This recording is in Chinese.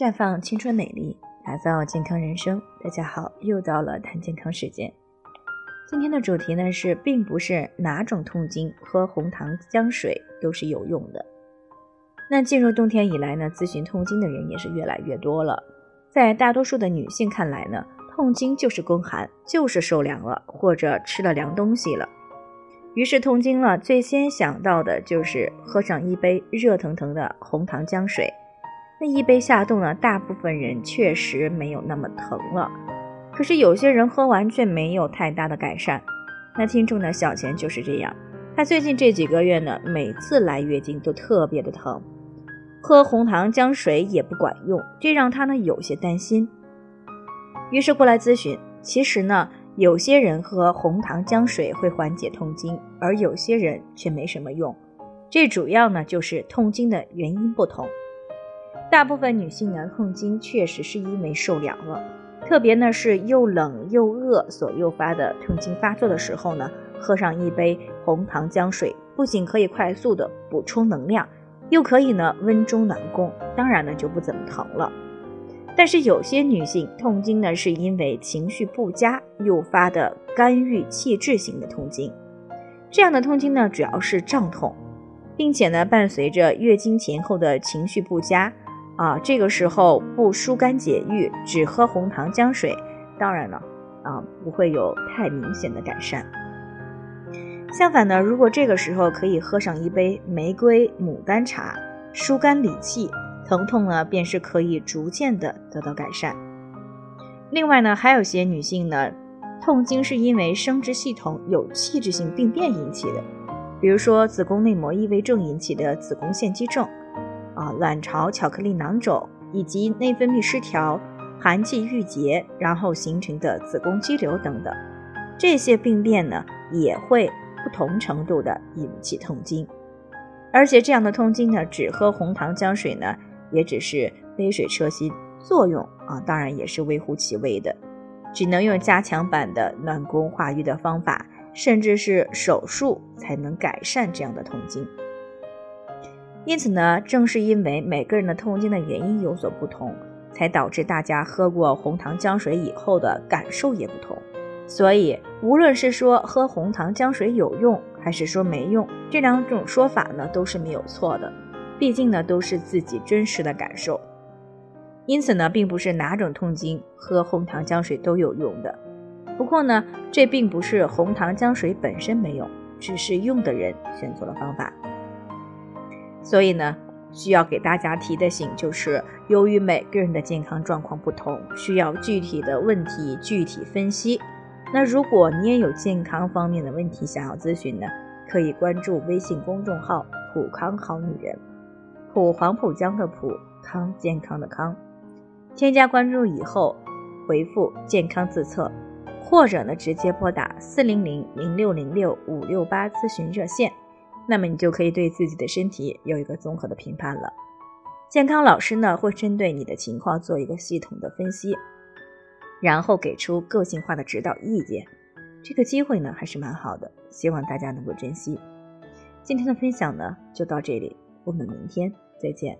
绽放青春美丽，打造健康人生。大家好，又到了谈健康时间。今天的主题呢是，并不是哪种痛经喝红糖姜水都是有用的。那进入冬天以来呢，咨询痛经的人也是越来越多了。在大多数的女性看来呢，痛经就是宫寒，就是受凉了或者吃了凉东西了。于是痛经了，最先想到的就是喝上一杯热腾腾的红糖姜水。那一杯下肚呢，大部分人确实没有那么疼了，可是有些人喝完却没有太大的改善。那听众的小钱就是这样，他最近这几个月呢，每次来月经都特别的疼，喝红糖姜水也不管用，这让他呢有些担心，于是过来咨询。其实呢，有些人喝红糖姜水会缓解痛经，而有些人却没什么用，这主要呢就是痛经的原因不同。大部分女性呢，痛经确实是因为受凉了，特别呢是又冷又饿所诱发的痛经发作的时候呢，喝上一杯红糖姜水，不仅可以快速的补充能量，又可以呢温中暖宫，当然呢就不怎么疼了。但是有些女性痛经呢，是因为情绪不佳诱发的肝郁气滞型的痛经，这样的痛经呢主要是胀痛，并且呢伴随着月经前后的情绪不佳。啊，这个时候不疏肝解郁，只喝红糖姜水，当然了，啊不会有太明显的改善。相反呢，如果这个时候可以喝上一杯玫瑰牡丹茶，疏肝理气，疼痛呢便是可以逐渐的得到改善。另外呢，还有些女性呢，痛经是因为生殖系统有器质性病变引起的，比如说子宫内膜异位症引起的子宫腺肌症。啊，卵巢巧克力囊肿以及内分泌失调、寒气郁结，然后形成的子宫肌瘤等等，这些病变呢也会不同程度的引起痛经。而且这样的痛经呢，只喝红糖姜水呢，也只是杯水车薪，作用啊当然也是微乎其微的，只能用加强版的暖宫化瘀的方法，甚至是手术才能改善这样的痛经。因此呢，正是因为每个人的痛经的原因有所不同，才导致大家喝过红糖姜水以后的感受也不同。所以，无论是说喝红糖姜水有用，还是说没用，这两种说法呢都是没有错的。毕竟呢，都是自己真实的感受。因此呢，并不是哪种痛经喝红糖姜水都有用的。不过呢，这并不是红糖姜水本身没用，只是用的人选错了方法。所以呢，需要给大家提的醒就是，由于每个人的健康状况不同，需要具体的问题具体分析。那如果你也有健康方面的问题想要咨询呢，可以关注微信公众号“普康好女人”，普黄浦江的普康健康的康。添加关注以后，回复“健康自测”，或者呢直接拨打四零零零六零六五六八咨询热线。那么你就可以对自己的身体有一个综合的评判了。健康老师呢会针对你的情况做一个系统的分析，然后给出个性化的指导意见。这个机会呢还是蛮好的，希望大家能够珍惜。今天的分享呢就到这里，我们明天再见。